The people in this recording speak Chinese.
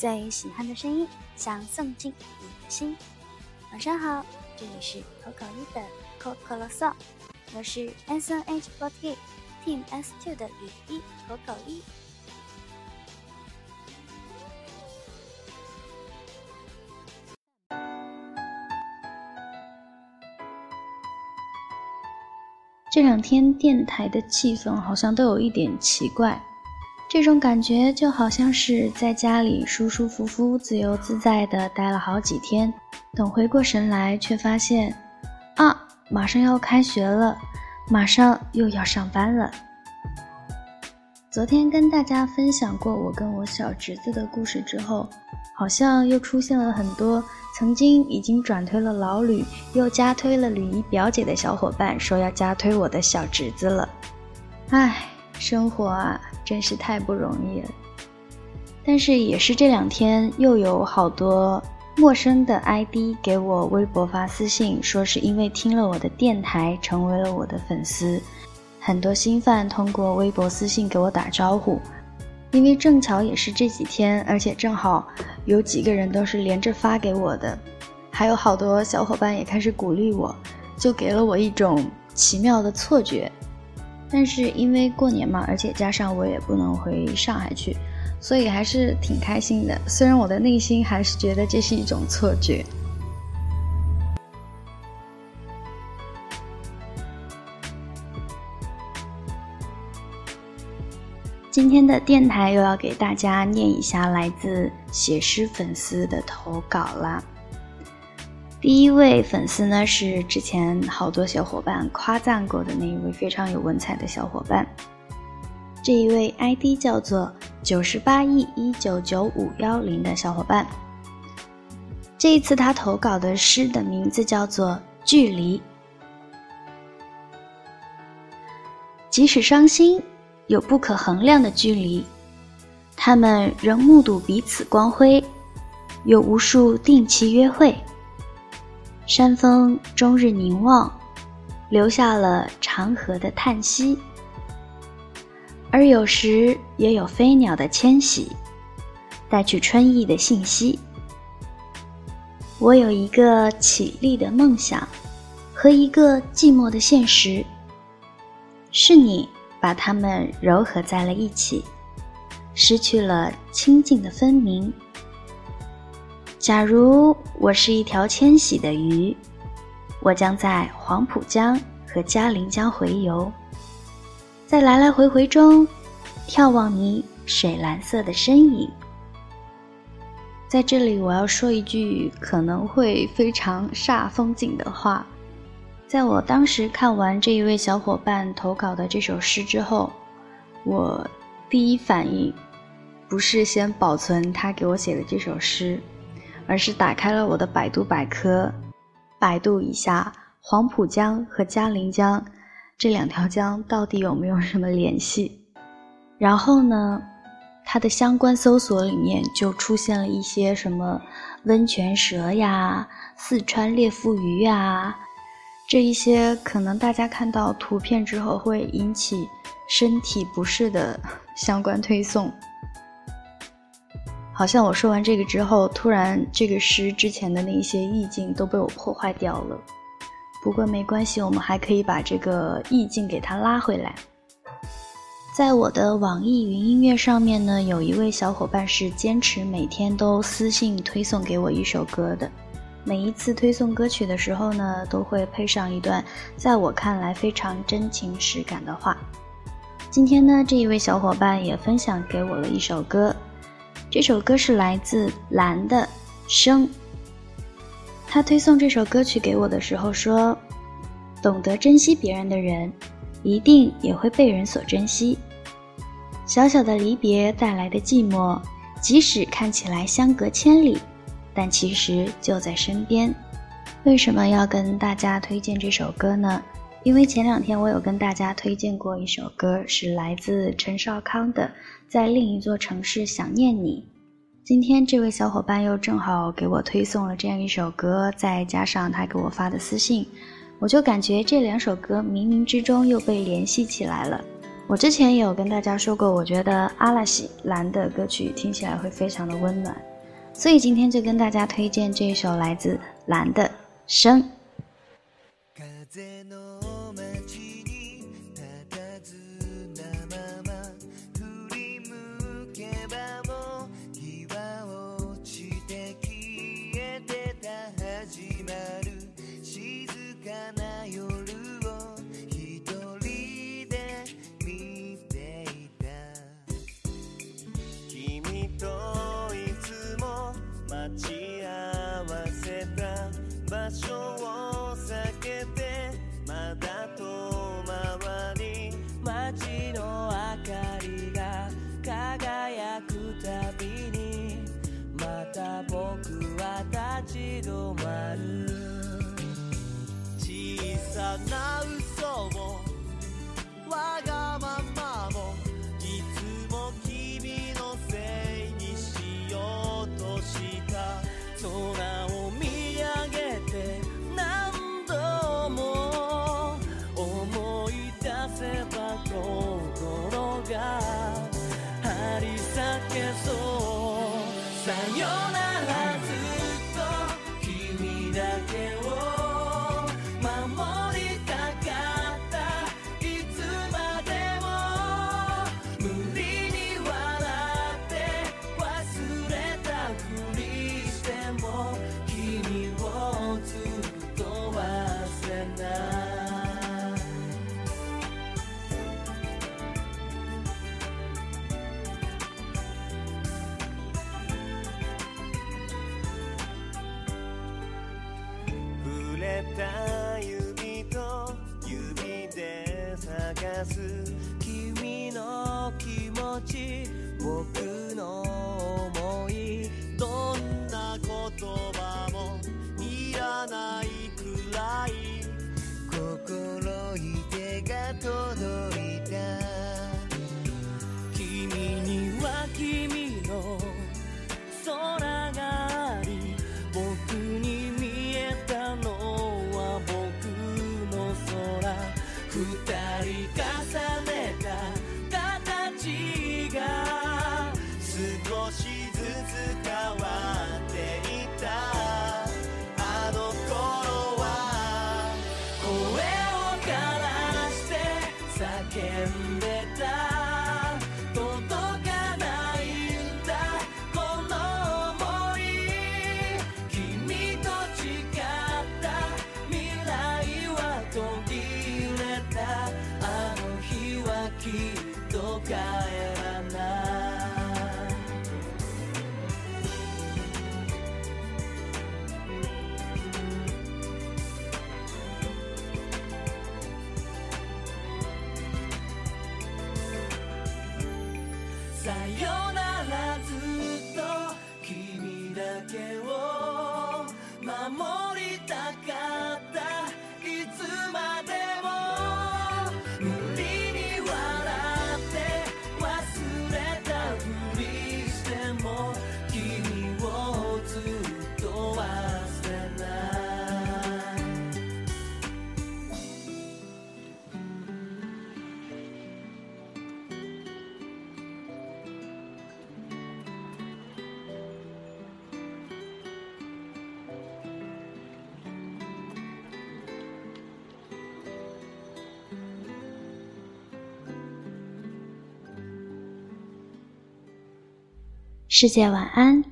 最喜欢的声音，想送进你的心。晚上好，这里是口口一的口口啰嗦，我是 S N H forty Team S two 的雨衣口口一。这两天电台的气氛好像都有一点奇怪。这种感觉就好像是在家里舒舒服服、自由自在的待了好几天，等回过神来，却发现，啊，马上要开学了，马上又要上班了。昨天跟大家分享过我跟我小侄子的故事之后，好像又出现了很多曾经已经转推了老吕，又加推了吕姨表姐的小伙伴，说要加推我的小侄子了。唉，生活啊。真是太不容易了，但是也是这两天又有好多陌生的 ID 给我微博发私信，说是因为听了我的电台成为了我的粉丝，很多新饭通过微博私信给我打招呼，因为正巧也是这几天，而且正好有几个人都是连着发给我的，还有好多小伙伴也开始鼓励我，就给了我一种奇妙的错觉。但是因为过年嘛，而且加上我也不能回上海去，所以还是挺开心的。虽然我的内心还是觉得这是一种错觉。今天的电台又要给大家念一下来自写诗粉丝的投稿啦。第一位粉丝呢是之前好多小伙伴夸赞过的那一位非常有文采的小伙伴，这一位 ID 叫做九十八亿一九九五幺零的小伙伴，这一次他投稿的诗的名字叫做《距离》，即使伤心，有不可衡量的距离，他们仍目睹彼此光辉，有无数定期约会。山峰终日凝望，留下了长河的叹息；而有时也有飞鸟的迁徙，带去春意的信息。我有一个绮丽的梦想，和一个寂寞的现实，是你把它们糅合在了一起，失去了清净的分明。假如我是一条迁徙的鱼，我将在黄浦江和嘉陵江洄游，在来来回回中眺望你水蓝色的身影。在这里，我要说一句可能会非常煞风景的话。在我当时看完这一位小伙伴投稿的这首诗之后，我第一反应不是先保存他给我写的这首诗。而是打开了我的百度百科，百度一下黄浦江和嘉陵江这两条江到底有没有什么联系。然后呢，它的相关搜索里面就出现了一些什么温泉蛇呀、四川裂腹鱼呀，这一些可能大家看到图片之后会引起身体不适的相关推送。好像我说完这个之后，突然这个诗之前的那些意境都被我破坏掉了。不过没关系，我们还可以把这个意境给它拉回来。在我的网易云音乐上面呢，有一位小伙伴是坚持每天都私信推送给我一首歌的。每一次推送歌曲的时候呢，都会配上一段在我看来非常真情实感的话。今天呢，这一位小伙伴也分享给我了一首歌。这首歌是来自蓝的生。他推送这首歌曲给我的时候说：“懂得珍惜别人的人，一定也会被人所珍惜。小小的离别带来的寂寞，即使看起来相隔千里，但其实就在身边。为什么要跟大家推荐这首歌呢？因为前两天我有跟大家推荐过一首歌，是来自陈少康的，在另一座城市想念你。今天这位小伙伴又正好给我推送了这样一首歌，再加上他给我发的私信，我就感觉这两首歌冥冥之中又被联系起来了。我之前有跟大家说过，我觉得阿拉西兰的歌曲听起来会非常的温暖。所以今天就跟大家推荐这首来自兰的生。場所を避けてまだ遠回り街の明かりが輝くたびにまた僕は立ち止まる小さなた指と指で探す帰らないさよ世界晚安。